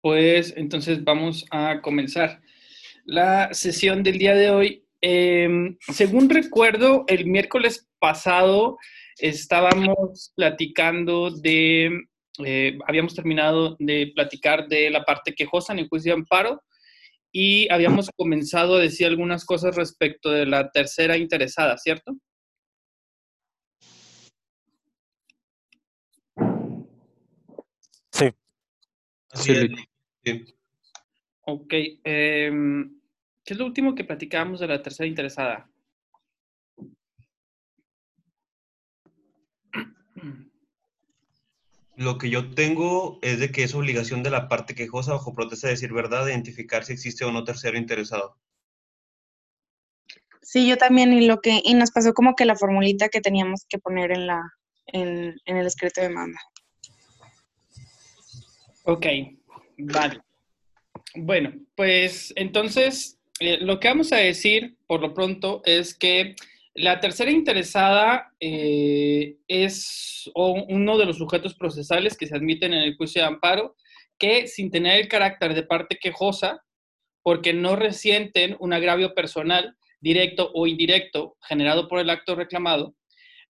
Pues entonces vamos a comenzar la sesión del día de hoy. Em, según recuerdo, el miércoles pasado estábamos platicando de, eh, habíamos terminado de platicar de la parte quejosa en el juicio de amparo y habíamos comenzado a decir algunas cosas respecto de la tercera interesada, ¿cierto? Sí. Así es. Sí. Ok. em, ¿Qué es lo último que platicábamos de la tercera interesada? Lo que yo tengo es de que es obligación de la parte quejosa bajo protesta de decir verdad identificar si existe o no tercero interesado. Sí, yo también, y lo que, y nos pasó como que la formulita que teníamos que poner en la, en, en el escrito de demanda. Ok, vale. Bueno, pues entonces eh, lo que vamos a decir por lo pronto es que la tercera interesada eh, es uno de los sujetos procesales que se admiten en el juicio de amparo que sin tener el carácter de parte quejosa, porque no resienten un agravio personal directo o indirecto generado por el acto reclamado,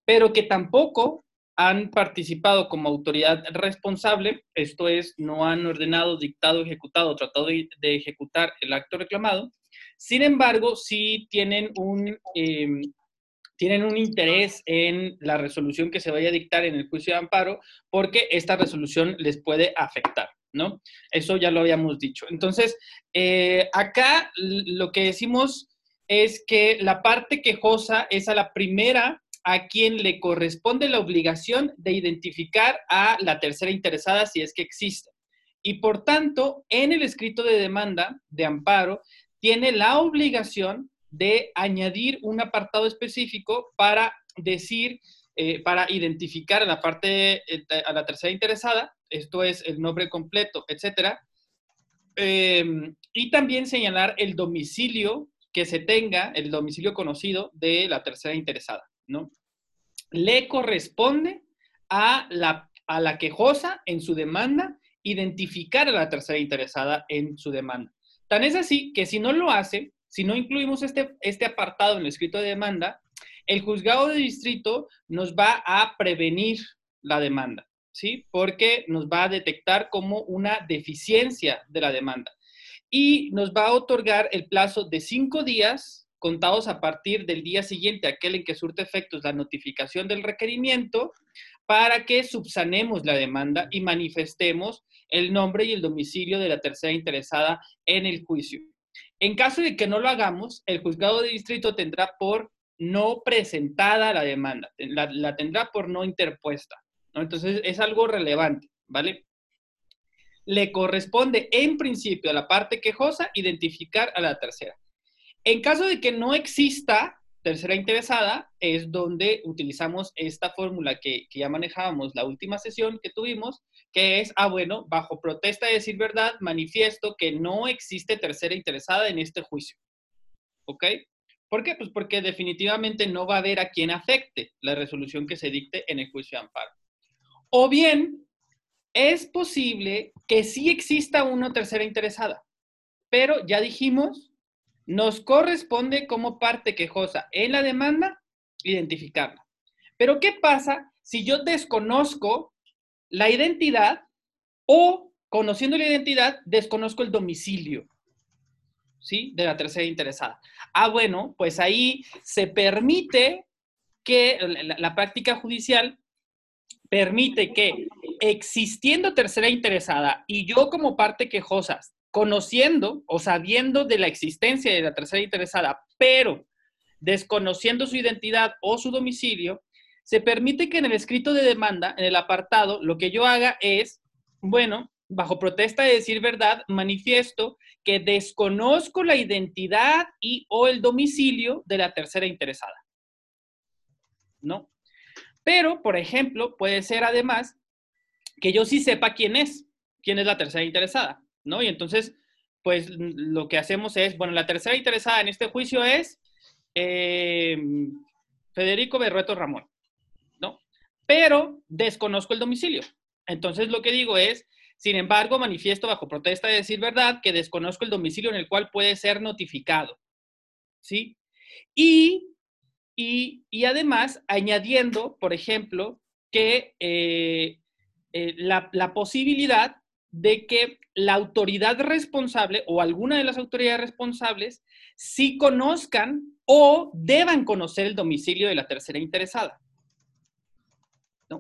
pero que tampoco han participado como autoridad responsable, esto es, no han ordenado, dictado, ejecutado, tratado de, de ejecutar el acto reclamado. Sin embargo, sí tienen un, eh, tienen un interés en la resolución que se vaya a dictar en el juicio de amparo, porque esta resolución les puede afectar, ¿no? Eso ya lo habíamos dicho. Entonces, eh, acá lo que decimos es que la parte quejosa es a la primera a quien le corresponde la obligación de identificar a la tercera interesada si es que existe. Y por tanto, en el escrito de demanda de amparo, tiene la obligación de añadir un apartado específico para decir, eh, para identificar a la parte, eh, a la tercera interesada, esto es el nombre completo, etcétera, eh, y también señalar el domicilio que se tenga, el domicilio conocido de la tercera interesada, ¿no? Le corresponde a la, a la quejosa en su demanda identificar a la tercera interesada en su demanda. Tan es así que si no lo hace, si no incluimos este, este apartado en el escrito de demanda, el juzgado de distrito nos va a prevenir la demanda, ¿sí? Porque nos va a detectar como una deficiencia de la demanda y nos va a otorgar el plazo de cinco días contados a partir del día siguiente, aquel en que surte efectos la notificación del requerimiento, para que subsanemos la demanda y manifestemos el nombre y el domicilio de la tercera interesada en el juicio. En caso de que no lo hagamos, el juzgado de distrito tendrá por no presentada la demanda, la, la tendrá por no interpuesta. Entonces, es algo relevante, ¿vale? Le corresponde en principio a la parte quejosa identificar a la tercera. En caso de que no exista tercera interesada, es donde utilizamos esta fórmula que, ya manejábamos la última sesión que tuvimos, que es, ah, bueno, bajo protesta de decir verdad, manifiesto que no existe tercera interesada en este juicio. ¿Ok? ¿Por qué? Pues porque definitivamente no va a haber a quien afecte la resolución que se dicte en el juicio de amparo. O bien, es posible que sí exista una tercera interesada, pero ya dijimos, nos corresponde como parte quejosa en la demanda identificarla. Pero ¿qué pasa si yo desconozco la identidad o, conociendo la identidad, desconozco el domicilio? ¿Sí? De la tercera interesada. Ah, bueno, pues ahí se permite que la, la práctica judicial permite que existiendo tercera interesada y yo como parte quejosa, conociendo o sabiendo de la existencia de la tercera interesada, pero desconociendo su identidad o su domicilio, se permite que en el escrito de demanda, en el apartado, lo que yo haga es, bueno, bajo protesta de decir verdad, manifiesto que desconozco la identidad y o el domicilio de la tercera interesada. ¿No? Pero, por ejemplo, puede ser además que yo sí sepa quién es, quién es la tercera interesada, ¿no? Y entonces, pues lo que hacemos es, bueno, la tercera interesada en este juicio es eh, Federico Berrueto Ramón, ¿no? Pero desconozco el domicilio. Entonces, lo que digo es, Sin embargo, manifiesto bajo protesta de decir verdad que desconozco el domicilio en el cual puede ser notificado. ¿Sí? Y, y, además, añadiendo, por ejemplo, que eh, eh, la, la posibilidad de que la autoridad responsable o alguna de las autoridades responsables sí conozcan o deban conocer el domicilio de la tercera interesada.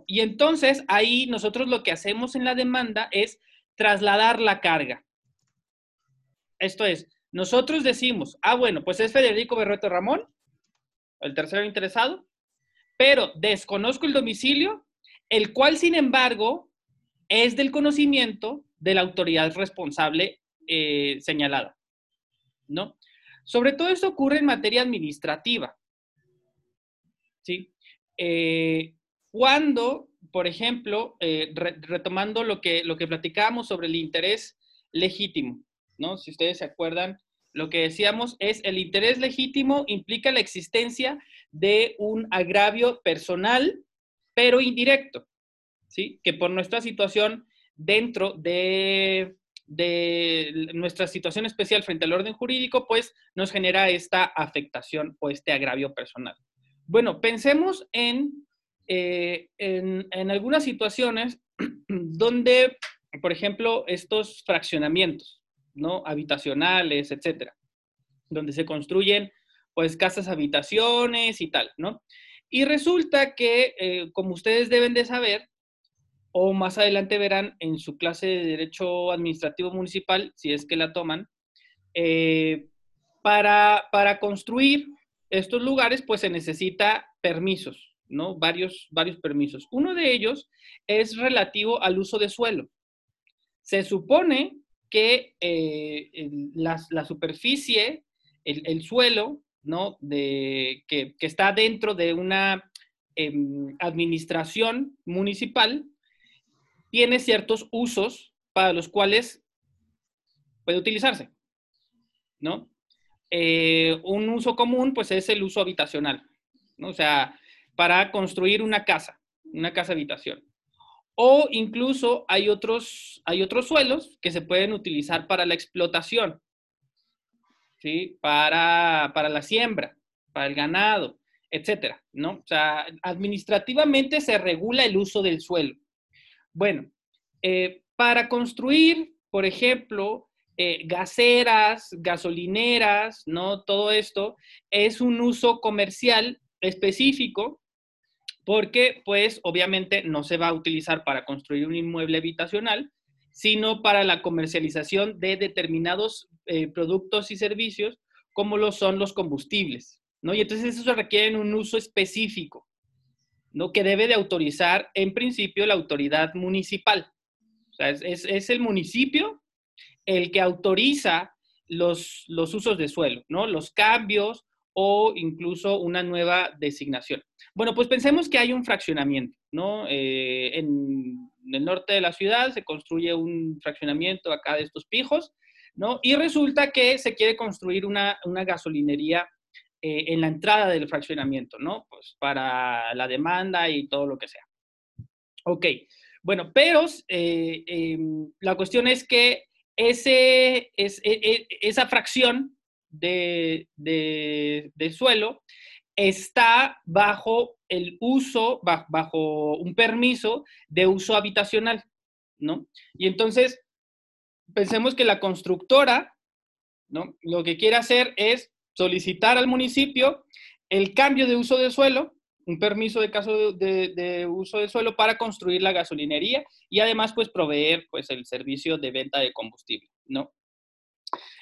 Y entonces ahí nosotros lo que hacemos en la demanda es trasladar la carga. Esto es, nosotros decimos, ah, bueno, pues es Federico Berrueto Ramón, el tercero interesado, pero desconozco el domicilio, el cual, sin embargo, es del conocimiento de la autoridad responsable eh, señalada, ¿no? Sobre todo esto ocurre en materia administrativa, ¿sí? Eh, cuando, por ejemplo, eh, retomando lo que, lo que platicábamos sobre el interés legítimo, ¿no? Si ustedes se acuerdan, lo que decíamos es el interés legítimo implica la existencia de un agravio personal, pero indirecto, ¿sí? Que por nuestra situación dentro de, de nuestra situación especial frente al orden jurídico, pues nos genera esta afectación o este agravio personal. Bueno, pensemos en eh, en, algunas situaciones donde, por ejemplo, estos fraccionamientos, ¿no? Habitacionales, etcétera, donde se construyen, pues, casas habitaciones y tal, ¿no? Y resulta que, eh, como ustedes deben de saber, o más adelante verán en su clase de Derecho Administrativo Municipal, si es que la toman, eh, para, para construir estos lugares, pues se necesita permisos, ¿no? Varios, varios permisos. Uno de ellos es relativo al uso de suelo. Se supone que eh, la, superficie, el, suelo, ¿no? De, que, está dentro de una em, administración municipal, tiene ciertos usos para los cuales puede utilizarse, ¿no? Eh, un uso común, pues, es el uso habitacional, ¿no? O sea, para construir una casa, una casa habitación. O incluso hay otros, hay otros suelos que se pueden utilizar para la explotación, ¿sí? para, la siembra, para el ganado, etcétera, ¿no? O sea, administrativamente se regula el uso del suelo. Bueno, eh, para construir, por ejemplo, eh, gaseras, gasolineras, ¿no? Todo esto es un uso comercial específico porque pues obviamente no se va a utilizar para construir un inmueble habitacional, sino para la comercialización de determinados eh, productos y servicios como lo son los combustibles, ¿no? Y entonces eso requiere un uso específico, ¿no? Que debe de autorizar en principio la autoridad municipal. O sea, es, es el municipio el que autoriza los, los usos de suelo, ¿no? Los cambios o incluso una nueva designación. Bueno, pues pensemos que hay un fraccionamiento, ¿no? Eh, en, el norte de la ciudad se construye un fraccionamiento acá de estos pijos, ¿no? Y resulta que se quiere construir una, gasolinería eh, en la entrada del fraccionamiento, ¿no? Pues para la demanda y todo lo que sea. Ok, bueno, pero eh, em, la cuestión es que ese, es, e, e, esa fracción de, de, suelo está bajo el uso, bajo, un permiso de uso habitacional, ¿no? Y entonces, pensemos que la constructora, ¿no? Lo que quiere hacer es solicitar al municipio el cambio de uso de suelo, un permiso de caso de, uso de suelo para construir la gasolinería y además, pues, proveer, pues, el servicio de venta de combustible, ¿no?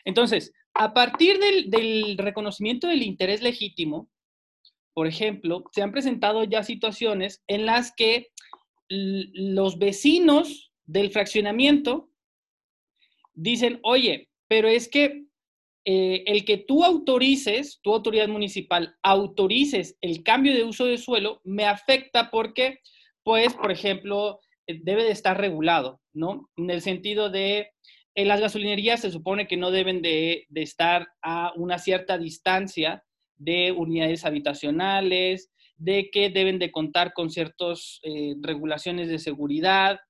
Entonces, a partir del, reconocimiento del interés legítimo, por ejemplo, se han presentado ya situaciones en las que los vecinos del fraccionamiento dicen, oye, pero es que eh, el que tú autorices, tu autoridad municipal, autorices el cambio de uso de suelo, me afecta porque, pues, por ejemplo, eh, debe de estar regulado, ¿no? En el sentido de en las gasolinerías se supone que no deben de, estar a una cierta distancia de unidades habitacionales, de que deben de contar con ciertas eh, regulaciones de seguridad,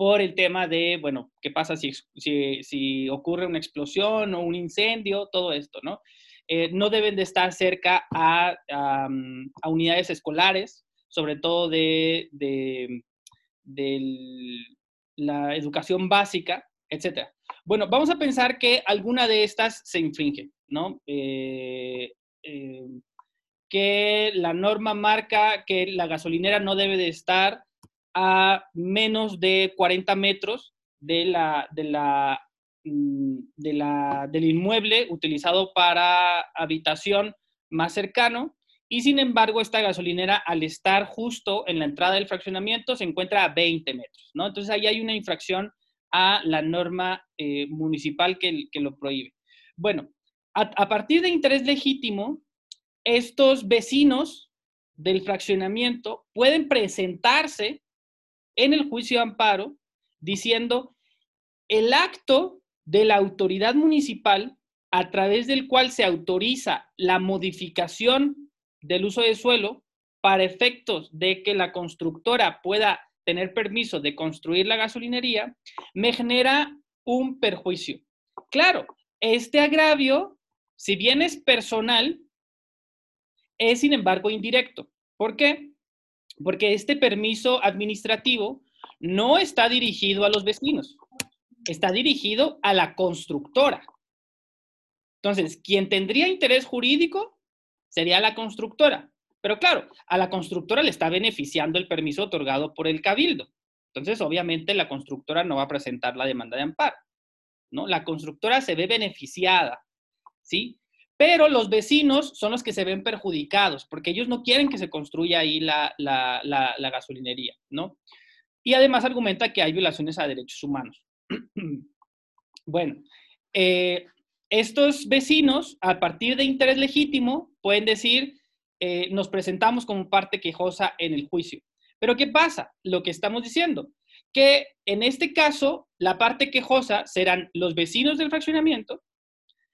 por el tema de, bueno, ¿qué pasa si, si, ocurre una explosión o un incendio? Todo esto, ¿no? Eh, no deben de estar cerca a, a, unidades escolares, sobre todo de, de, la educación básica, etc. Bueno, vamos a pensar que alguna de estas se infringe, ¿no? Eh, eh, que la norma marca que la gasolinera no debe de estar a menos de 40 metros mm, de la, del inmueble utilizado para habitación más cercano. Y sin embargo, esta gasolinera, al estar justo en la entrada del fraccionamiento, se encuentra a 20 metros, ¿no? Entonces ahí hay una infracción a la norma eh, municipal que, que, lo prohíbe. Bueno, a partir de interés legítimo, estos vecinos del fraccionamiento pueden presentarse en el juicio de amparo diciendo el acto de la autoridad municipal a través del cual se autoriza la modificación del uso de suelo para efectos de que la constructora pueda tener permiso de construir la gasolinería, me genera un perjuicio. Claro, este agravio, si bien es personal, es sin embargo indirecto. ¿Por qué? Porque este permiso administrativo no está dirigido a los vecinos, está dirigido a la constructora. Entonces, quien tendría interés jurídico sería la constructora. Pero claro, a la constructora le está beneficiando el permiso otorgado por el cabildo. Entonces, obviamente, la constructora no va a presentar la demanda de amparo. ¿no? La constructora se ve beneficiada, ¿sí? Pero los vecinos son los que se ven perjudicados, porque ellos no quieren que se construya ahí la, gasolinería, ¿no? Y además argumenta que hay violaciones a derechos humanos. bueno, eh, estos vecinos, a partir de interés legítimo, pueden decir, eh, nos presentamos como parte quejosa en el juicio. Pero ¿qué pasa? Lo que estamos diciendo, que en este caso, la parte quejosa serán los vecinos del fraccionamiento,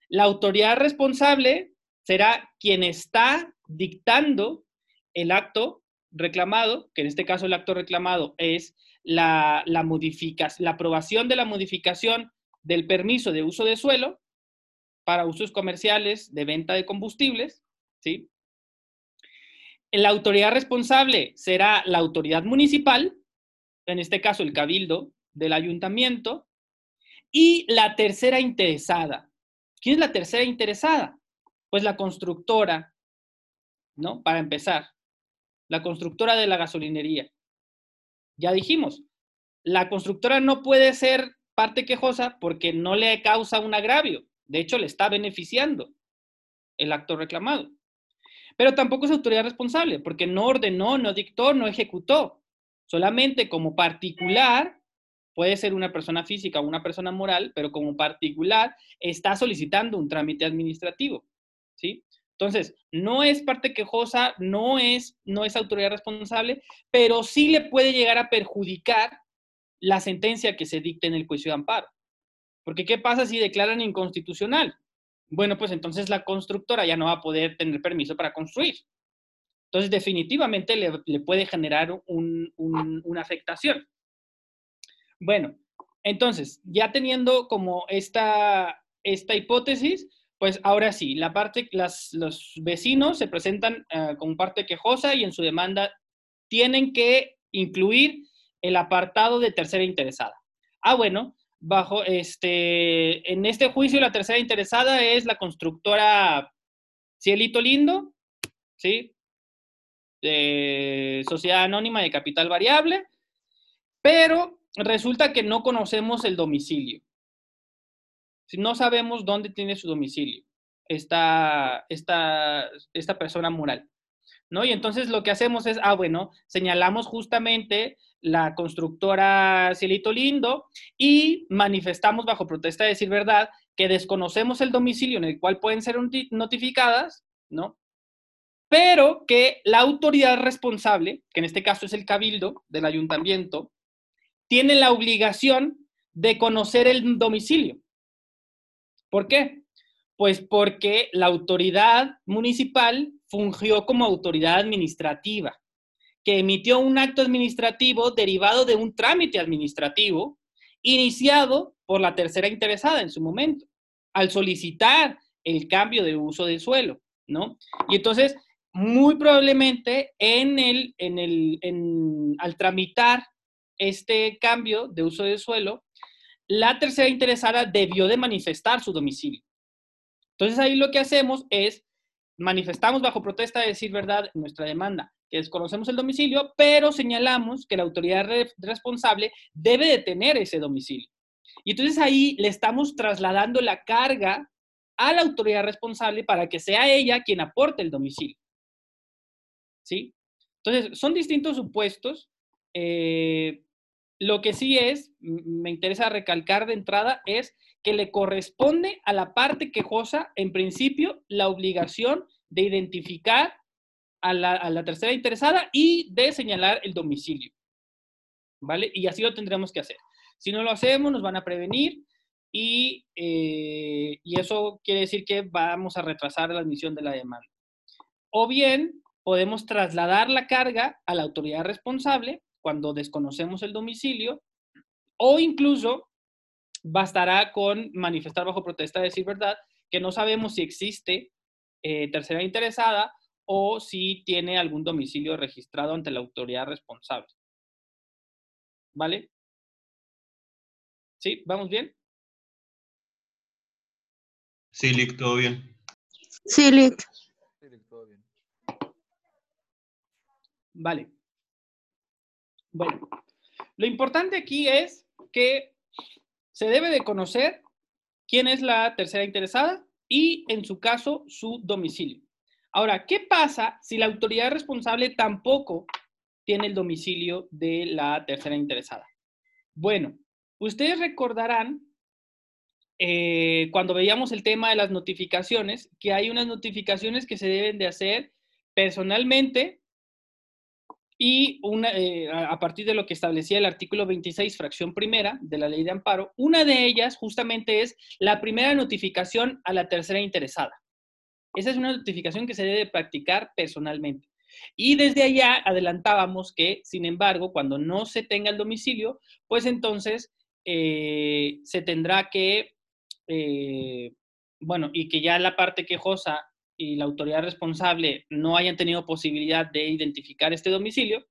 la autoridad responsable será quien está dictando el acto reclamado, que en este caso el acto reclamado es la, la, la aprobación de la modificación del permiso de uso de suelo para usos comerciales de venta de combustibles, ¿sí? La autoridad responsable será la autoridad municipal, en este caso el cabildo del ayuntamiento, y la tercera interesada, ¿Quién es la tercera interesada? Pues la constructora, ¿no? Para empezar, la constructora de la gasolinería. Ya dijimos, la constructora no puede ser parte quejosa porque no le causa un agravio. De hecho, le está beneficiando el acto reclamado. Pero tampoco es autoridad responsable porque no ordenó, no dictó, no ejecutó. Solamente como particular puede ser una persona física o una persona moral, pero como particular está solicitando un trámite administrativo, ¿sí? Entonces, no es parte quejosa, no es, no es autoridad responsable, pero sí le puede llegar a perjudicar la sentencia que se dicte en el juicio de amparo. Porque ¿qué pasa si declaran inconstitucional? Bueno, pues entonces la constructora ya no va a poder tener permiso para construir. Entonces, definitivamente le, puede generar una afectación. Bueno, entonces, ya teniendo como esta, esta hipótesis, pues ahora sí, la parte, las, los vecinos se presentan uh, como parte quejosa y en su demanda tienen que incluir el apartado de tercera interesada. Ah, bueno, bajo este, en este juicio la tercera interesada es la constructora Cielito Lindo, ¿sí? De sociedad anónima de capital variable, pero resulta que no conocemos el domicilio. Si no sabemos dónde tiene su domicilio esta, esta, esta persona moral. ¿No? Y entonces lo que hacemos es, ah, bueno, señalamos justamente la constructora Cielito Lindo y manifestamos bajo protesta de decir verdad que desconocemos el domicilio en el cual pueden ser notificadas, ¿no? Pero que la autoridad responsable, que en este caso es el cabildo del ayuntamiento, tiene la obligación de conocer el domicilio. ¿Por qué? Pues porque la autoridad municipal fungió como autoridad administrativa, que emitió un acto administrativo derivado de un trámite administrativo iniciado por la tercera interesada en su momento, al solicitar el cambio de uso del suelo, ¿no? Y entonces, muy probablemente en el, en el, al tramitar este cambio de uso del suelo, la tercera interesada debió de manifestar su domicilio. Entonces ahí lo que hacemos es manifestamos bajo protesta de decir verdad nuestra demanda, que desconocemos el domicilio, pero señalamos que la autoridad responsable debe de tener ese domicilio. Y entonces ahí le estamos trasladando la carga a la autoridad responsable para que sea ella quien aporte el domicilio. ¿Sí? Entonces, son distintos supuestos. Eh, lo que sí es, me interesa recalcar de entrada, es que le corresponde a la parte quejosa, en principio, la obligación de identificar a la, tercera interesada y de señalar el domicilio. ¿Vale? Y así lo tendremos que hacer. Si no lo hacemos, nos van a prevenir y, eh, y eso quiere decir que vamos a retrasar la admisión de la demanda. O bien, podemos trasladar la carga a la autoridad responsable cuando desconocemos el domicilio, o incluso bastará con manifestar bajo protesta, decir verdad, que no sabemos si existe eh, tercera interesada o si tiene algún domicilio registrado ante la autoridad responsable. ¿Vale? ¿Sí? ¿Vamos bien? Sí, Lick, todo bien. Sí, Lick. Sí, todo bien. Vale. Bueno, lo importante aquí es que se debe de conocer quién es la tercera interesada y, en su caso, su domicilio. Ahora, ¿qué pasa si la autoridad responsable tampoco tiene el domicilio de la tercera interesada? Bueno, ustedes recordarán eh, cuando veíamos el tema de las notificaciones, que hay unas notificaciones que se deben de hacer personalmente y una, eh, a partir de lo que establecía el artículo 26, fracción primera de la ley de amparo, una de ellas justamente es la primera notificación a la tercera interesada. Esa es una notificación que se debe practicar personalmente. Y desde allá adelantábamos que, sin embargo, cuando no se tenga el domicilio, pues entonces eh, se tendrá que, eh, bueno, y que ya la parte quejosa y la autoridad responsable no hayan tenido posibilidad de identificar este domicilio,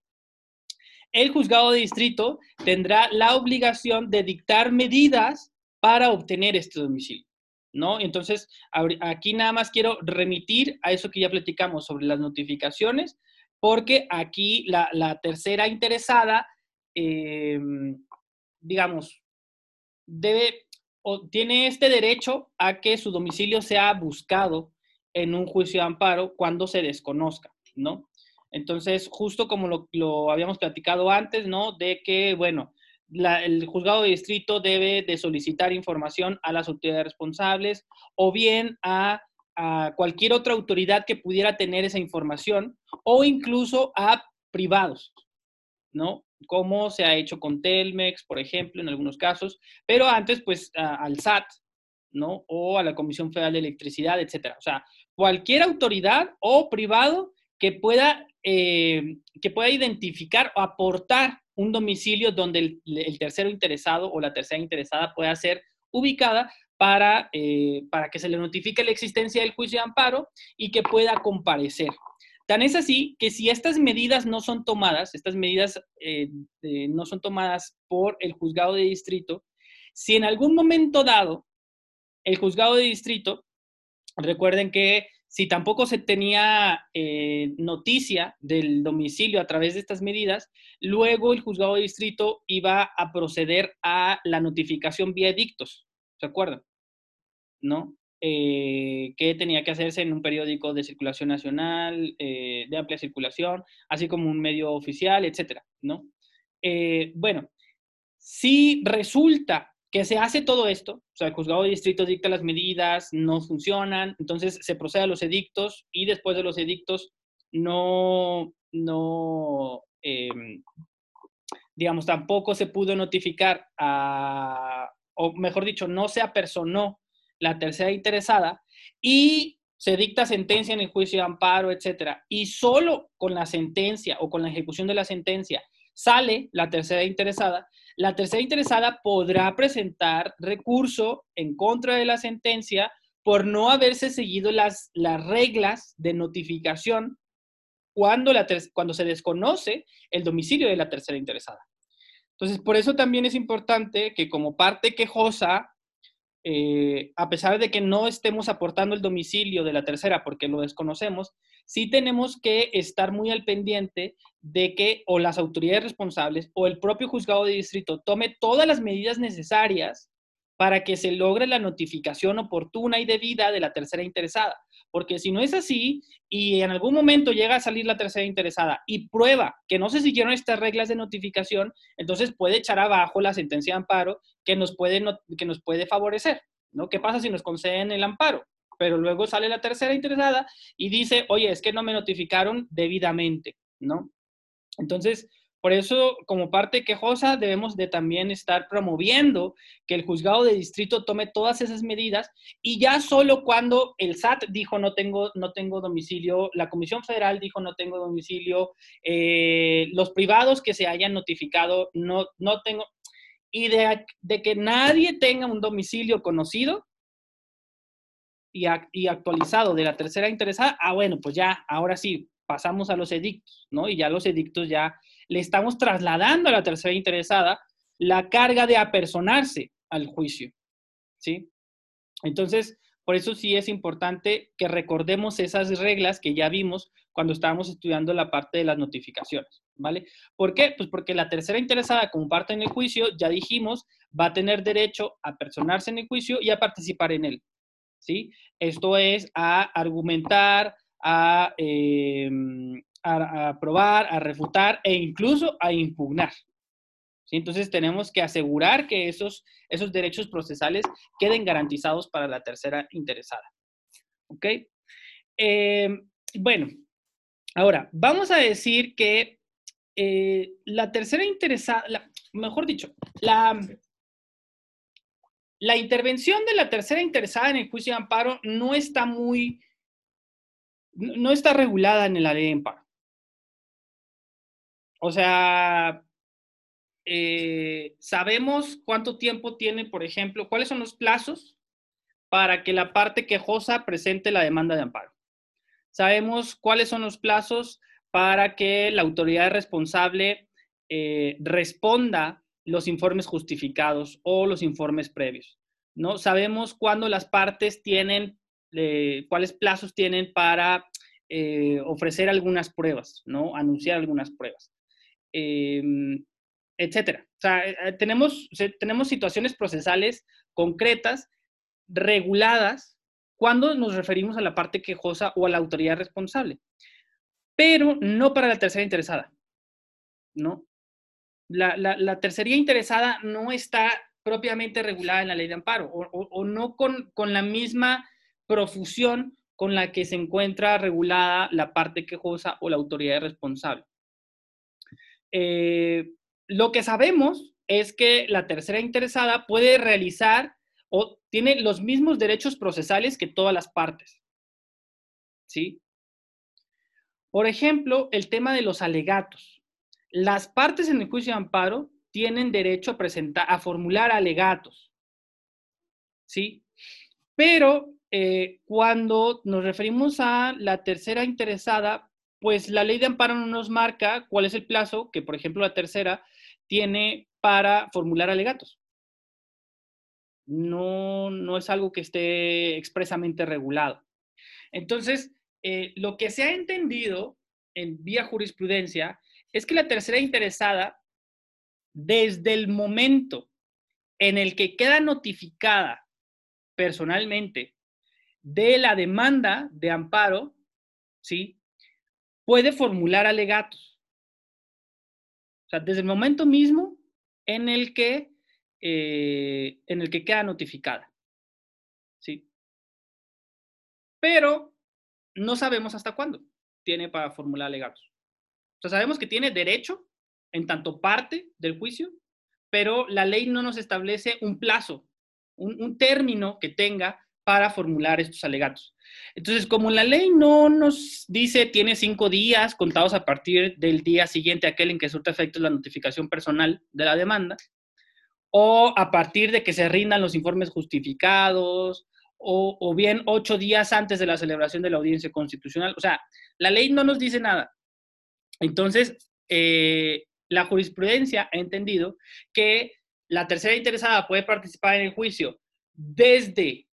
el juzgado de distrito tendrá la obligación de dictar medidas para obtener este domicilio. ¿No? Entonces, aquí nada más quiero remitir a eso que ya platicamos sobre las notificaciones, porque aquí la, tercera interesada, eh, digamos, debe o tiene este derecho a que su domicilio sea buscado en un juicio de amparo cuando se desconozca, ¿no? Entonces, justo como lo, habíamos platicado antes, ¿no? De que, bueno, el juzgado de distrito debe de solicitar información a las autoridades responsables o bien a cualquier otra autoridad que pudiera tener esa información o incluso a privados, ¿no? Como se ha hecho con Telmex, por ejemplo, en algunos casos, pero antes, pues, al SAT, ¿no? O a la Comisión Federal de Electricidad, etcétera. O sea, cualquier autoridad o privado que pueda, eh, que pueda identificar o aportar un domicilio donde el, tercero interesado o la tercera interesada pueda ser ubicada para, eh, para que se le notifique la existencia del juicio de amparo y que pueda comparecer. Tan es así que si estas medidas no son tomadas, estas medidas eh, no son tomadas por el juzgado de distrito, si en algún momento dado el juzgado de distrito Recuerden que si tampoco se tenía eh, noticia del domicilio a través de estas medidas, luego el juzgado de distrito iba a proceder a la notificación vía edictos, ¿se acuerdan? ¿No? Eh, que tenía que hacerse en un periódico de circulación nacional, eh, de amplia circulación, así como un medio oficial, etcétera, ¿no? bueno, si resulta que se hace todo esto, o sea, el juzgado de distrito dicta las medidas, no funcionan, entonces se procede a los edictos y después de los edictos no, no, em, digamos, tampoco se pudo notificar a, o mejor dicho, no se apersonó la tercera interesada y se dicta sentencia en el juicio de amparo, etcétera, y solo con la sentencia o con la ejecución de la sentencia sale la tercera interesada, la tercera interesada podrá presentar recurso en contra de la sentencia por no haberse seguido las, las reglas de notificación cuando, la cuando se desconoce el domicilio de la tercera interesada. Entonces, por eso también es importante que como parte quejosa, eh, a pesar de que no estemos aportando el domicilio de la tercera porque lo desconocemos, sí tenemos que estar muy al pendiente de que o las autoridades responsables o el propio juzgado de distrito tome todas las medidas necesarias para que se logre la notificación oportuna y debida de la tercera interesada. Porque si no es así y en algún momento llega a salir la tercera interesada y prueba que no se siguieron estas reglas de notificación, entonces puede echar abajo la sentencia de amparo que nos puede, que nos puede favorecer. ¿no? ¿Qué pasa si nos conceden el amparo? Pero luego sale la tercera interesada y dice, oye, es que no me notificaron debidamente, ¿no? Entonces, por eso, como parte quejosa, debemos de también estar promoviendo que el juzgado de distrito tome todas esas medidas y ya solo cuando el SAT dijo no tengo, no tengo domicilio, la Comisión Federal dijo no tengo domicilio, eh, los privados que se hayan notificado no, no tengo, y de, de que nadie tenga un domicilio conocido, y, actualizado de la tercera interesada, ah, bueno, pues ya, ahora sí, pasamos a los edictos, ¿no? Y ya los edictos ya le estamos trasladando a la tercera interesada la carga de apersonarse al juicio, ¿sí? Entonces, por eso sí es importante que recordemos esas reglas que ya vimos cuando estábamos estudiando la parte de las notificaciones, ¿vale? ¿Por qué? Pues porque la tercera interesada como parte en el juicio, ya dijimos, va a tener derecho a personarse en el juicio y a participar en él, ¿sí? Esto es a argumentar, a eh, a, aprobar, a refutar e incluso a impugnar. ¿Sí? Entonces tenemos que asegurar que esos, esos derechos procesales queden garantizados para la tercera interesada. ¿Ok? Eh, bueno, ahora vamos a decir que eh, la tercera interesada, mejor dicho, la, la intervención de la tercera interesada en el juicio de amparo no está muy, no está regulada en la ley de amparo. O sea, eh, sabemos cuánto tiempo tiene, por ejemplo, cuáles son los plazos para que la parte quejosa presente la demanda de amparo. Sabemos cuáles son los plazos para que la autoridad responsable eh, responda los informes justificados o los informes previos. ¿no? Sabemos cuándo las partes tienen, eh, cuáles plazos tienen para ofrecer algunas pruebas, ¿no? anunciar algunas pruebas. Em, etcétera. O sea, eh, tenemos, tenemos situaciones procesales concretas, reguladas, cuando nos referimos a la parte quejosa o a la autoridad responsable, pero no para la tercera interesada, ¿no? La, la, tercería interesada no está propiamente regulada en la ley de amparo o, no con, con la misma profusión con la que se encuentra regulada la parte quejosa o la autoridad responsable. Eh, lo que sabemos es que la tercera interesada puede realizar o tiene los mismos derechos procesales que todas las partes. ¿Sí? Por ejemplo, el tema de los alegatos. Las partes en el juicio de amparo tienen derecho a presentar, a formular alegatos. ¿Sí? Pero eh, cuando nos referimos a la tercera interesada, pues la ley de amparo no nos marca cuál es el plazo que, por ejemplo, la tercera tiene para formular alegatos. No, no es algo que esté expresamente regulado. Entonces, eh, lo que se ha entendido en vía jurisprudencia es que la tercera interesada, desde el momento en el que queda notificada personalmente de la demanda de amparo, ¿sí? puede formular alegatos. O sea, desde el momento mismo en el que, eh, en el que queda notificada. ¿Sí? Pero no sabemos hasta cuándo tiene para formular alegatos. O sabemos que tiene derecho en tanto parte del juicio, pero la ley no nos establece un plazo, un, término que tenga para formular estos alegatos. Entonces, como la ley no nos dice tiene cinco días contados a partir del día siguiente aquel en que surta efectos la notificación personal de la demanda, o a partir de que se rindan los informes justificados, o, bien ocho días antes de la celebración de la audiencia constitucional. O sea, la ley no nos dice nada. Entonces, eh, la jurisprudencia ha entendido que la tercera interesada puede participar en el juicio desde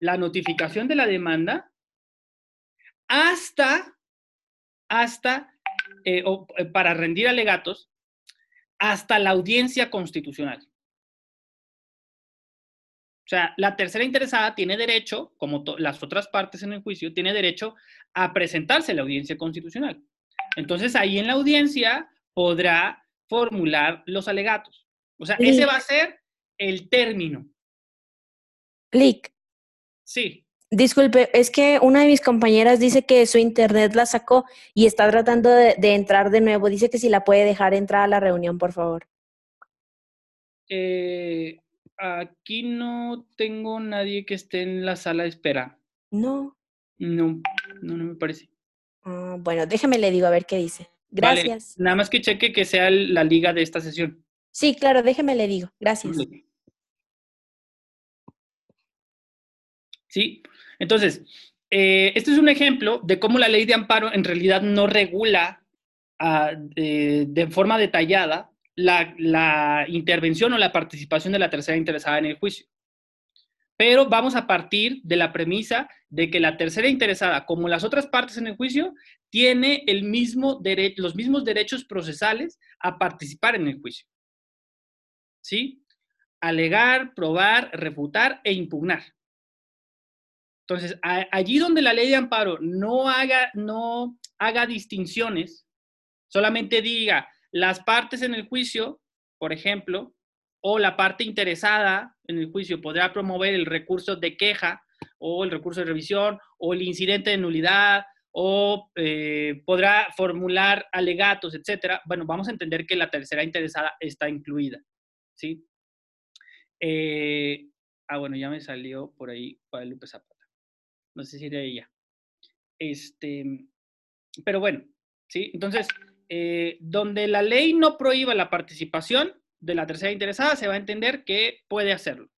la notificación de la demanda hasta, hasta eh, eh, para rendir alegatos, hasta la audiencia constitucional. O sea, la tercera interesada tiene derecho, como las otras partes en el juicio, tiene derecho a presentarse a la audiencia constitucional. Entonces, ahí en la audiencia podrá formular los alegatos. O sea, ese va a ser el término. Clic. Sí. Disculpe, es que una de mis compañeras dice que su internet la sacó y está tratando de, entrar de nuevo. Dice que si la puede dejar entrar a la reunión, por favor. Eh, aquí no tengo nadie que esté en la sala de espera. No. No, no, me parece. Ah, bueno, déjeme le digo a ver qué dice. Gracias. nada más que cheque que sea la liga de esta sesión. Sí, claro, déjeme le digo. Gracias. Sí, entonces, eh, este es un ejemplo de cómo la ley de amparo en realidad no regula ah, de forma detallada la, intervención o la participación de la tercera interesada en el juicio. Pero vamos a partir de la premisa de que la tercera interesada, como las otras partes en el juicio, tiene los mismos derechos procesales a participar en el juicio. ¿Sí? Alegar, probar, refutar e impugnar. Entonces, allí donde la ley de amparo no haga, no haga distinciones, solamente diga, las partes en el juicio, por ejemplo, o la parte interesada en el juicio podrá promover el recurso de queja o el recurso de revisión o el incidente de nulidad o eh, podrá formular alegatos, etcétera. Bueno, vamos a entender que la tercera interesada está incluida, ¿sí? Eh, ah, bueno, ya me salió por ahí Guadalupe Zapata. No sé si era ella. Este, pero bueno, ¿sí? Entonces, eh, donde la ley no prohíba la participación de la tercera interesada, se va a entender que puede hacerlo.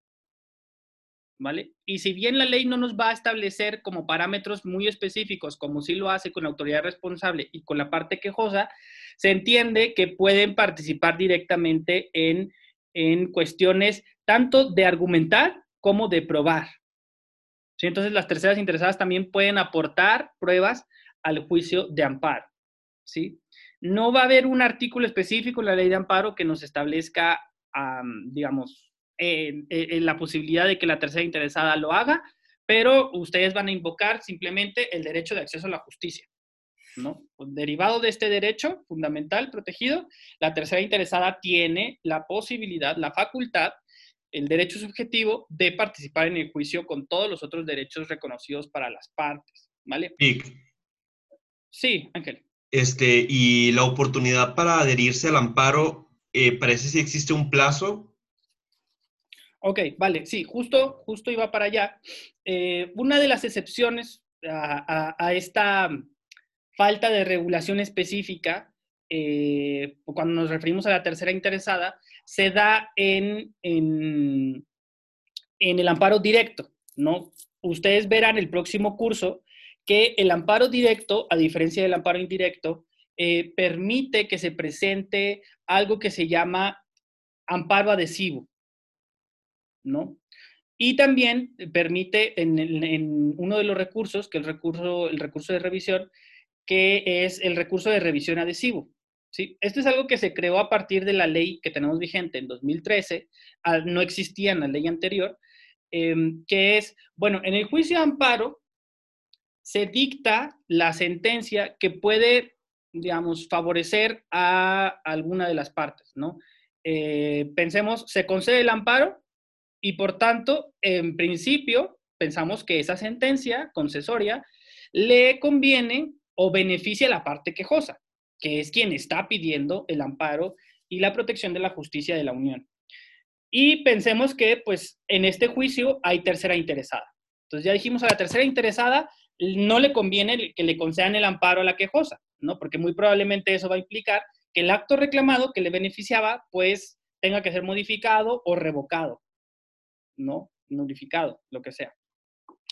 ¿Vale? Y si bien la ley no nos va a establecer como parámetros muy específicos, como sí lo hace con la autoridad responsable y con la parte quejosa, se entiende que pueden participar directamente en, en cuestiones tanto de argumentar como de probar. ¿Sí? Entonces, las terceras interesadas también pueden aportar pruebas al juicio de amparo. ¿sí? No va a haber un artículo específico en la ley de amparo que nos establezca, digamos, la posibilidad de que la tercera interesada lo haga, pero ustedes van a invocar simplemente el derecho de acceso a la justicia. ¿no? Derivado de este derecho fundamental protegido, la tercera interesada tiene la posibilidad, la facultad, el derecho subjetivo de participar en el juicio con todos los otros derechos reconocidos para las partes. ¿Vale? Sí, Ángel. Este, y la oportunidad para adherirse al amparo, eh, parece si existe un plazo. Ok, vale, sí, justo, justo iba para allá. Eh, una de las excepciones a, esta falta de regulación específica, eh, cuando nos referimos a la tercera interesada, se da en, en, en el amparo directo, ¿no? Ustedes verán el próximo curso que el amparo directo, a diferencia del amparo indirecto, eh, permite que se presente algo que se llama amparo adhesivo, ¿no? Y también permite en, uno de los recursos, que el recurso, el recurso de revisión, que es el recurso de revisión adhesivo. ¿sí? Esto es algo que se creó a partir de la ley que tenemos vigente en 2013, no existía en la ley anterior, em, que es, bueno, en el juicio de amparo, se dicta la sentencia que puede, digamos, favorecer a alguna de las partes, ¿no? Eh, pensemos, se concede el amparo y por tanto, en principio, pensamos que esa sentencia concesoria le conviene o beneficia a la parte quejosa, que es quien está pidiendo el amparo y la protección de la justicia de la Unión. Y pensemos que, pues, en este juicio hay tercera interesada. Entonces ya dijimos a la tercera interesada, no le conviene que le concedan el amparo a la quejosa, ¿no? Porque muy probablemente eso va a implicar que el acto reclamado que le beneficiaba, pues tenga que ser modificado o revocado, ¿no? Nulificado, lo que sea,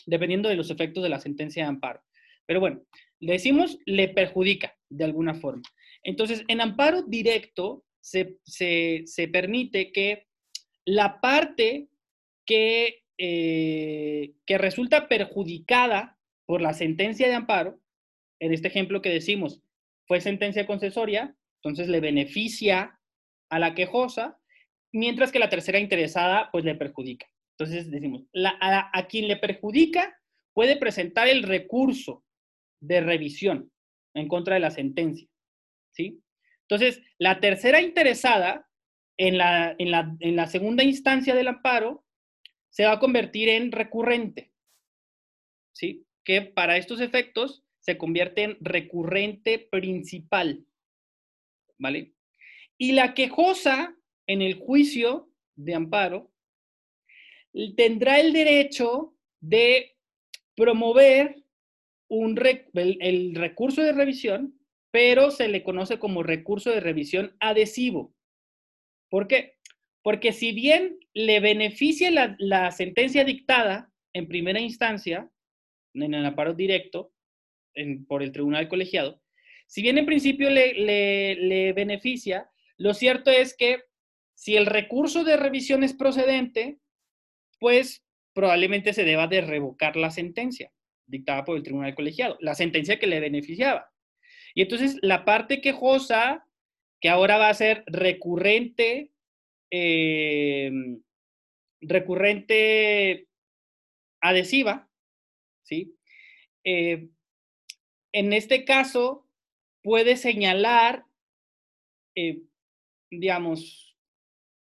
dependiendo de los efectos de la sentencia de amparo. Pero bueno, le decimos le perjudica de alguna forma. Entonces, en amparo directo se, permite que la parte que, eh, que resulta perjudicada por la sentencia de amparo, en este ejemplo que decimos, fue sentencia concesoria, entonces le beneficia a la quejosa, mientras que la tercera interesada pues le perjudica. Entonces decimos, a, a quien le perjudica puede presentar el recurso de revisión en contra de la sentencia. ¿sí? Entonces, la tercera interesada en la, en la, segunda instancia del amparo se va a convertir en recurrente, ¿sí? Que para estos efectos se convierte en recurrente principal, ¿vale? Y la quejosa en el juicio de amparo tendrá el derecho de promover un el, recurso de revisión, pero se le conoce como recurso de revisión adhesivo. ¿Por qué? Porque si bien le beneficia la, sentencia dictada en primera instancia, en el amparo directo, por el tribunal colegiado, si bien en principio le, beneficia, lo cierto es que si el recurso de revisión es procedente, pues probablemente se deba de revocar la sentencia dictada por el tribunal colegiado, la sentencia que le beneficiaba. Y entonces la parte quejosa, que ahora va a ser recurrente, em, recurrente adhesiva, Eh, en este caso, puede señalar, eh, digamos,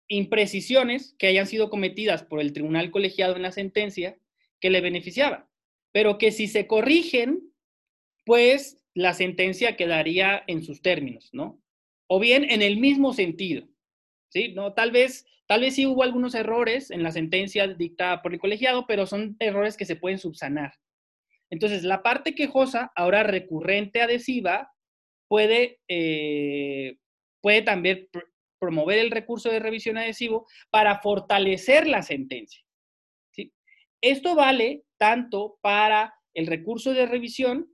imprecisiones que hayan sido cometidas por el tribunal colegiado en la sentencia que le beneficiaban pero que si se corrigen, pues la sentencia quedaría en sus términos, ¿no? O bien en el mismo sentido, ¿sí? No, tal vez, tal vez sí hubo algunos errores en la sentencia dictada por el colegiado, pero son errores que se pueden subsanar. Entonces, la parte quejosa, ahora recurrente adhesiva, puede, eh, puede también promover el recurso de revisión adhesivo para fortalecer la sentencia. ¿sí? Esto vale tanto para el recurso de revisión,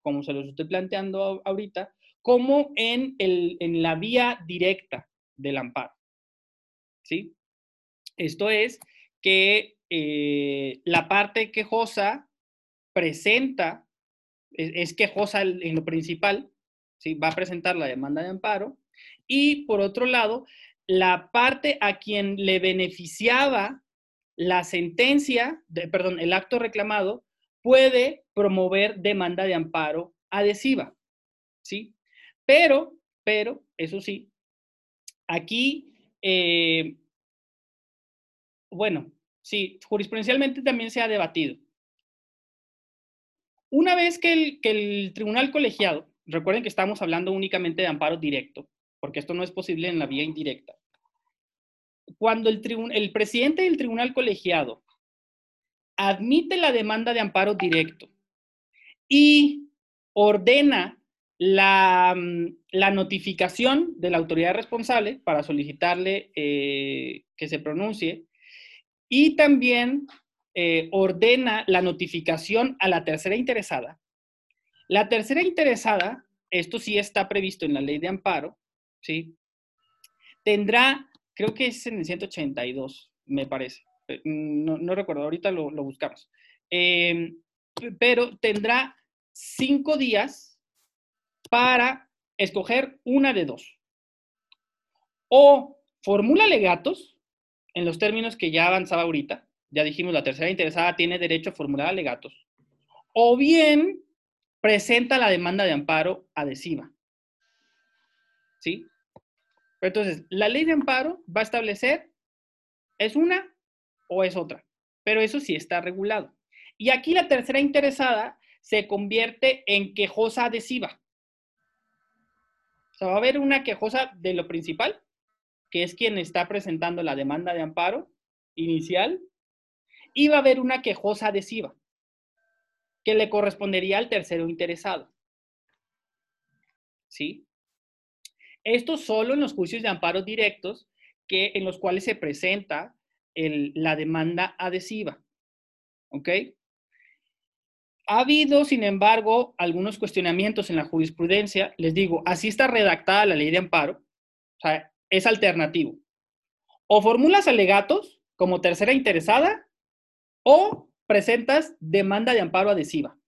como se los estoy planteando ahorita, como en, el, en la vía directa del amparo. ¿Sí? Esto es que eh, la parte quejosa presenta, es, quejosa en lo principal, ¿sí? va a presentar la demanda de amparo, y por otro lado, la parte a quien le beneficiaba la sentencia, de, perdón, el acto reclamado puede promover demanda de amparo adhesiva, ¿sí? Pero, pero, eso sí, aquí, eh, bueno, sí, jurisprudencialmente también se ha debatido. Una vez que el, que el tribunal colegiado, recuerden que estamos hablando únicamente de amparo directo, porque esto no es posible en la vía indirecta. Cuando el, el presidente del tribunal colegiado admite la demanda de amparo directo y ordena la, mm, notificación de la autoridad responsable para solicitarle eh, que se pronuncie y también eh, ordena la notificación a la tercera interesada. La tercera interesada, esto sí está previsto en la ley de amparo, ¿sí? tendrá creo que es en el 182, me parece. Eh, no, recuerdo, ahorita lo, lo buscamos. Em, pero tendrá cinco días para escoger una de dos. O formula alegatos en los términos que ya avanzaba ahorita. Ya dijimos, la tercera interesada tiene derecho a formular alegatos. O bien presenta la demanda de amparo adhesiva. ¿Sí? Entonces, la ley de amparo va a establecer, ¿es una o es otra? Pero eso sí está regulado. Y aquí la tercera interesada se convierte en quejosa adhesiva. O sea, va a haber una quejosa de lo principal, que es quien está presentando la demanda de amparo inicial, iba a haber una quejosa adhesiva que le correspondería al tercero interesado. ¿Sí? Esto solo en los juicios de amparo directos que, en los cuales se presenta la demanda adhesiva. ¿Ok? Ha habido, sin embargo, algunos cuestionamientos en la jurisprudencia. Les digo, así está redactada la ley de amparo. O sea, es alternativo. O formulas alegatos como tercera interesada o presentas demanda de amparo adhesiva.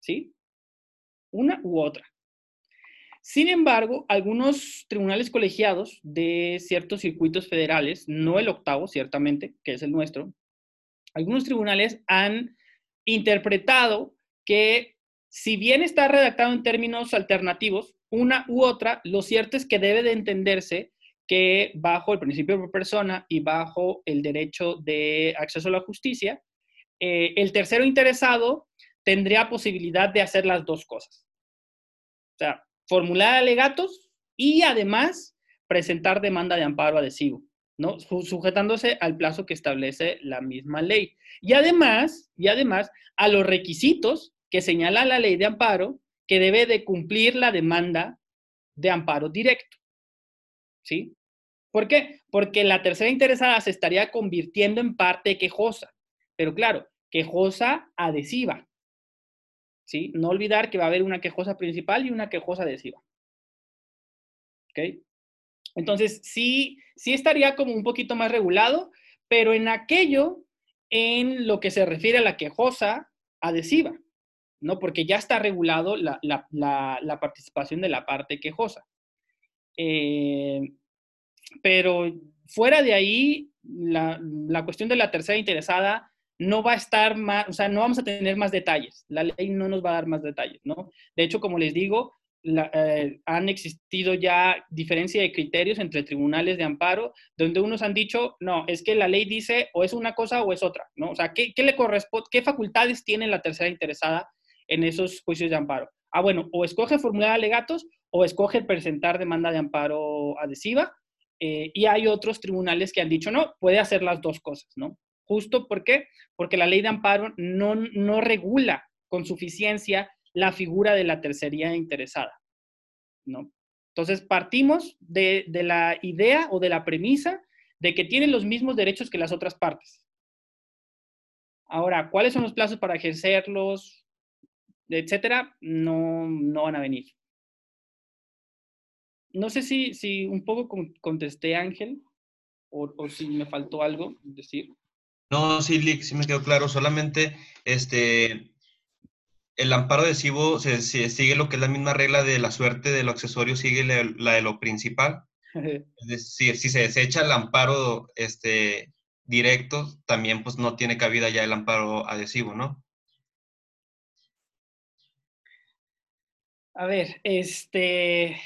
¿Sí? Una u otra. Sin embargo, algunos tribunales colegiados de ciertos circuitos federales, no el octavo, ciertamente, que es el nuestro, algunos tribunales han interpretado que si bien está redactado en términos alternativos, una u otra, lo cierto es que debe de entenderse que bajo el principio de persona y bajo el derecho de acceso a la justicia, eh, el tercero interesado tendría posibilidad de hacer las dos cosas. O sea, formular alegatos y además presentar demanda de amparo adhesivo, ¿no? Sujetándose al plazo que establece la misma ley. Y además, y además, a los requisitos que señala la ley de amparo que debe de cumplir la demanda de amparo directo. ¿Sí? ¿Por qué? Porque la tercera interesada se estaría convirtiendo en parte quejosa, pero claro, quejosa adhesiva. ¿Sí? No olvidar que va a haber una quejosa principal y una quejosa adhesiva. ¿Ok? Entonces, sí, sí estaría como un poquito más regulado, pero en aquello en lo que se refiere a la quejosa adhesiva, ¿no? Porque ya está regulado la, participación de la parte quejosa. Eh, pero fuera de ahí, la, cuestión de la tercera interesada no va a estar más, o sea, no vamos a tener más detalles. La ley no nos va a dar más detalles, ¿no? De hecho, como les digo, eh, han existido ya diferencia de criterios entre tribunales de amparo, donde unos han dicho, no, es que la ley dice o es una cosa o es otra, ¿no? O sea, ¿qué, qué le corresponde, qué facultades tiene la tercera interesada en esos juicios de amparo? Ah, bueno, o escoge formular alegatos o escoge presentar demanda de amparo adhesiva eh, y hay otros tribunales que han dicho, no, puede hacer las dos cosas, ¿no? Justo ¿por qué? Porque la ley de amparo no, no regula con suficiencia la figura de la tercería interesada, ¿no? Entonces, partimos de, de la idea o de la premisa de que tienen los mismos derechos que las otras partes. Ahora, ¿cuáles son los plazos para ejercerlos? Etcétera, no, no van a venir no sé si, si un poco contesté, Ángel, o, si me faltó algo decir. No, sí, Lick, sí me quedó claro. Solamente este, el amparo adhesivo se, sigue lo que es la misma regla de la suerte de lo accesorio, sigue la, de lo principal. es decir, si se desecha el amparo este, directo, también pues no tiene cabida ya el amparo adhesivo, ¿no? A ver, este,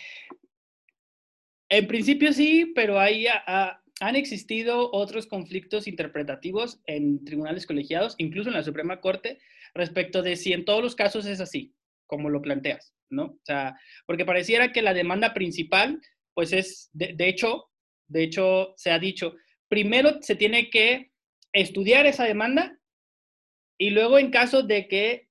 en principio sí, pero ahí han existido otros conflictos interpretativos en tribunales colegiados, incluso en la Suprema Corte, respecto de si en todos los casos es así, como lo planteas, ¿no? O sea, porque pareciera que la demanda principal, pues es, de, hecho, de hecho, se ha dicho, primero se tiene que estudiar esa demanda y luego en caso de que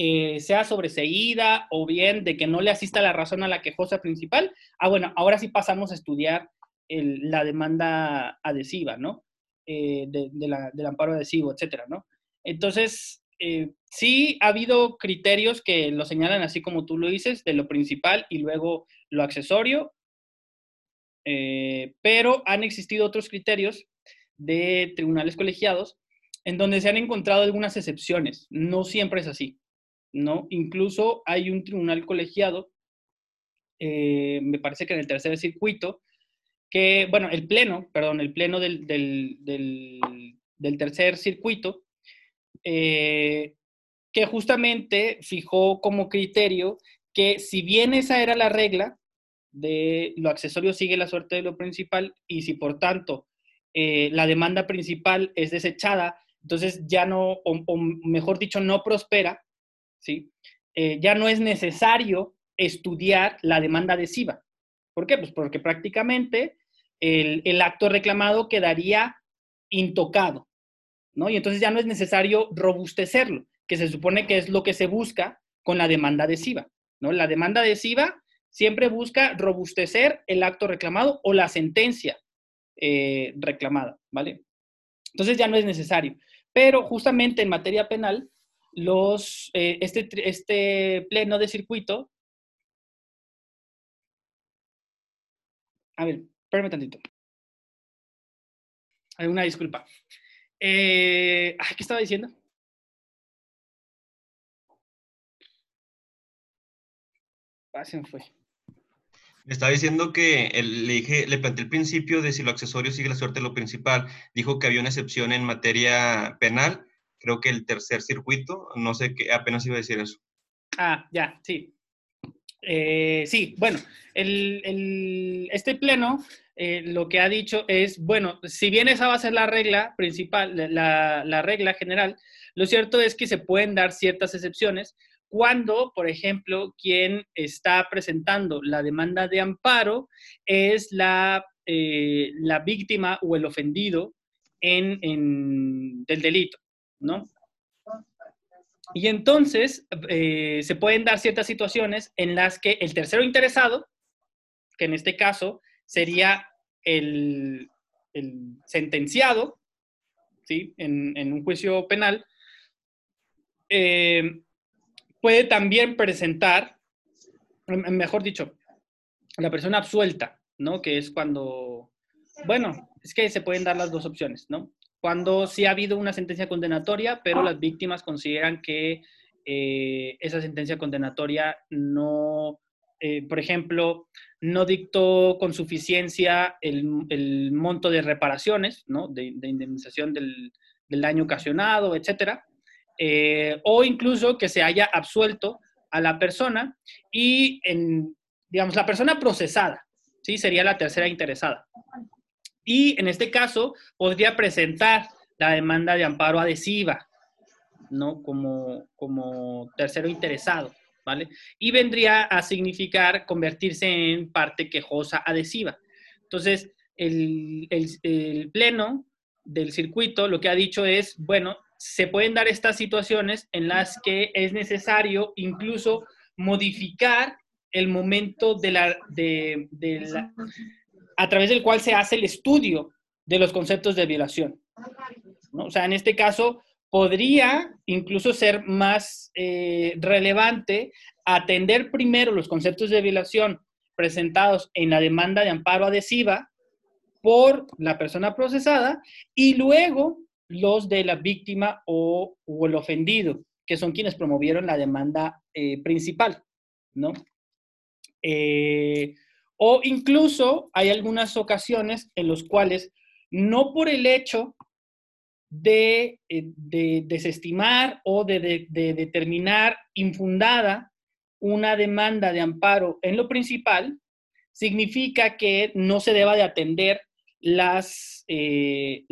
eh, sea sobreseída o bien de que no le asista la razón a la quejosa principal, ah, bueno, ahora sí pasamos a estudiar la demanda adhesiva, ¿no? Eh, del amparo adhesivo, etcétera, ¿no? Entonces, eh, sí ha habido criterios que lo señalan así como tú lo dices, de lo principal y luego lo accesorio, pero han existido otros criterios de tribunales colegiados en donde se han encontrado algunas excepciones. No siempre es así. ¿No? Incluso hay un tribunal colegiado, eh, me parece que en el tercer circuito, que, bueno, el pleno, perdón, el pleno del, tercer circuito, eh, que justamente fijó como criterio que si bien esa era la regla, de lo accesorio sigue la suerte de lo principal y si por tanto eh, la demanda principal es desechada, entonces ya no, o mejor dicho, no prospera, ¿sí? Eh, ya no es necesario estudiar la demanda adhesiva. ¿Por qué? Pues porque prácticamente el, acto reclamado quedaría intocado, ¿no? Y entonces ya no es necesario robustecerlo, que se supone que es lo que se busca con la demanda adhesiva, ¿no? La demanda adhesiva siempre busca robustecer el acto reclamado o la sentencia eh, reclamada, ¿vale? Entonces ya no es necesario. Pero justamente en materia penal, los, eh, este, este pleno de circuito... A ver, espérame tantito. Hay una disculpa. Eh, ¿Qué estaba diciendo? Ah, se me fue. Me estaba diciendo que le dije, le planteé el principio de si lo accesorio sigue la suerte de lo principal. Dijo que había una excepción en materia penal, creo que el tercer circuito, no sé qué, apenas iba a decir eso. Ah, ya, sí. Eh, sí, bueno, el, este pleno eh, lo que ha dicho es, bueno, si bien esa va a ser la regla principal, la, la regla general, lo cierto es que se pueden dar ciertas excepciones cuando, por ejemplo, quien está presentando la demanda de amparo es la, eh, la víctima o el ofendido en, del delito, ¿no? Y entonces eh, se pueden dar ciertas situaciones en las que el tercero interesado, que en este caso sería el, sentenciado, ¿sí? En, un juicio penal, eh, puede también presentar, mejor dicho, la persona absuelta, ¿no? Que es cuando, bueno, es que se pueden dar las dos opciones, ¿no? Cuando sí ha habido una sentencia condenatoria, pero las víctimas consideran que eh, esa sentencia condenatoria no, eh, por ejemplo, no dictó con suficiencia el, monto de reparaciones, ¿no? De, indemnización del, del daño ocasionado, etcétera. Eh, o incluso que se haya absuelto a la persona y, en, digamos, la persona procesada, ¿sí? Sería la tercera interesada. Y en este caso podría presentar la demanda de amparo adhesiva, ¿no? Como, como tercero interesado, ¿vale? Y vendría a significar convertirse en parte quejosa adhesiva. Entonces, el, el pleno del circuito lo que ha dicho es, bueno, se pueden dar estas situaciones en las que es necesario incluso modificar el momento de la, de, a través del cual se hace el estudio de los conceptos de violación. O sea, en este caso podría incluso ser más eh, relevante atender primero los conceptos de violación presentados en la demanda de amparo adhesiva por la persona procesada y luego los de la víctima o, el ofendido, que son quienes promovieron la demanda eh, principal, ¿no? Eh, o incluso hay algunas ocasiones en las cuales no por el hecho de, eh, desestimar o de, determinar infundada una demanda de amparo en lo principal, significa que no se deba de atender las, eh,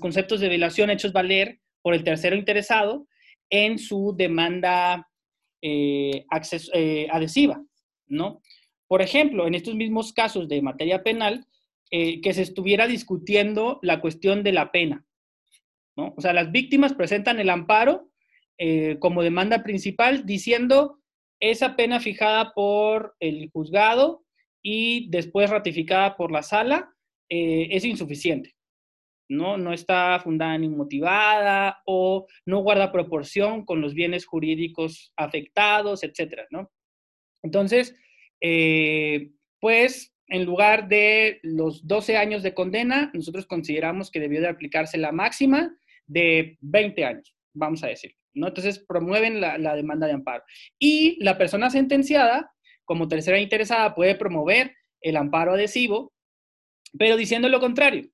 conceptos de violación hechos valer por el tercero interesado en su demanda eh, adhesiva, ¿no? Por ejemplo, en estos mismos casos de materia penal, que se estuviera discutiendo la cuestión de la pena, ¿no? O sea, las víctimas presentan el amparo como demanda principal diciendo esa pena fijada por el juzgado y después ratificada por la sala eh, es insuficiente. ¿no? no está fundada ni motivada o no guarda proporción con los bienes jurídicos afectados, etcétera, ¿no? Entonces, eh, pues en lugar de los 12 años de condena, nosotros consideramos que debió de aplicarse la máxima de 20 años, vamos a decir. ¿no? Entonces, promueven la, la demanda de amparo. Y la persona sentenciada, como tercera interesada, puede promover el amparo adhesivo pero diciendo lo contrario.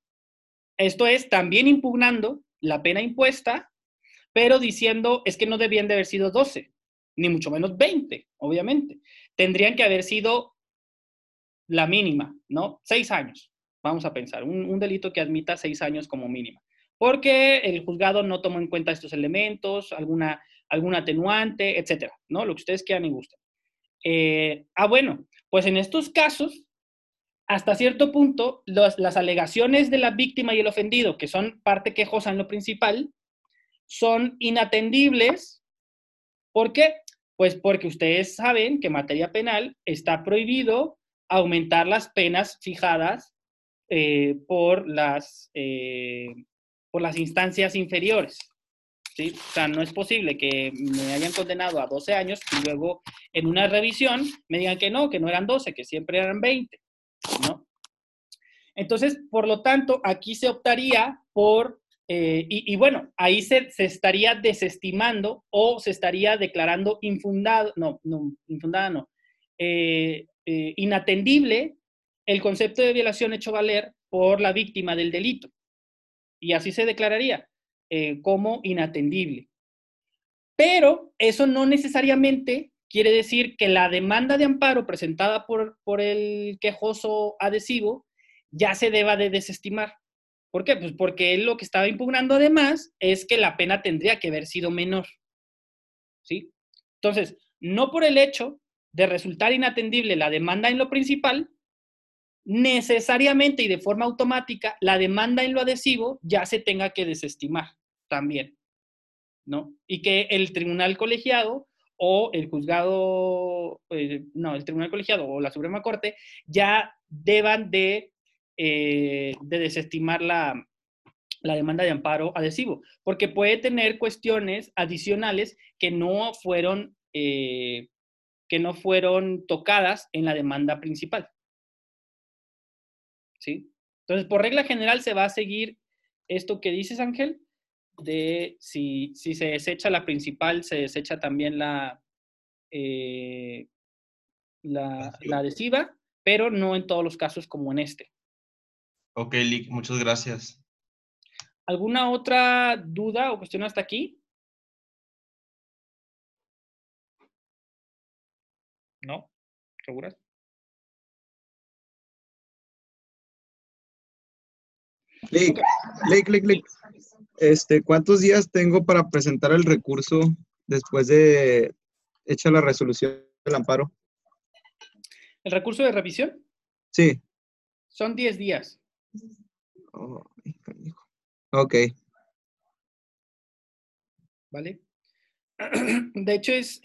Esto es también impugnando la pena impuesta, pero diciendo es que no debían de haber sido 12, ni mucho menos 20, obviamente. Tendrían que haber sido la mínima, ¿no? Seis años, vamos a pensar, un, delito que admita seis años como mínima. Porque el juzgado no tomó en cuenta estos elementos, alguna, alguna atenuante, etcétera, ¿no? Lo que ustedes quieran y gusten. Eh, ah, bueno, pues en estos casos hasta cierto punto, las alegaciones de la víctima y el ofendido, que son parte quejosa en lo principal, son inatendibles. ¿Por qué? Pues porque ustedes saben que en materia penal está prohibido aumentar las penas fijadas eh, por, las, eh, por las instancias inferiores. ¿sí? O sea, no es posible que me hayan condenado a 12 años y luego en una revisión me digan que no, que no eran 12, que siempre eran 20, ¿no? Entonces, por lo tanto, aquí se optaría por, eh, y, bueno, ahí se, estaría desestimando o se estaría declarando infundado, no, no, infundada no, eh, eh, inatendible el concepto de violación hecho valer por la víctima del delito. Y así se declararía. Como inatendible. Pero eso no necesariamente quiere decir que la demanda de amparo presentada por, por el quejoso adhesivo ya se deba de desestimar. ¿Por qué? Pues porque él lo que estaba impugnando además es que la pena tendría que haber sido menor. ¿Sí? Entonces, no por el hecho de resultar inatendible la demanda en lo principal, necesariamente y de forma automática la demanda en lo adhesivo ya se tenga que desestimar también, ¿no? Y que el tribunal colegiado o el juzgado, eh, no, el tribunal colegiado o la Suprema Corte ya deban de, eh, de desestimar la, demanda de amparo adhesivo, porque puede tener cuestiones adicionales que no fueron, eh, que no fueron tocadas en la demanda principal. ¿Sí? Entonces, por regla general se va a seguir esto que dices, Ángel, de si, se desecha la principal, se desecha también la, eh, la, adhesiva, pero no en todos los casos como en este. Ok, Lick, muchas gracias. ¿Alguna otra duda o cuestión hasta aquí? ¿No? ¿Seguras? Lick, Lick, Lick, Lick. Este, ¿cuántos días tengo para presentar el recurso después de hecha la resolución del amparo? ¿El recurso de revisión? Sí. Son 10 días. Ok. ¿Vale? De hecho, es,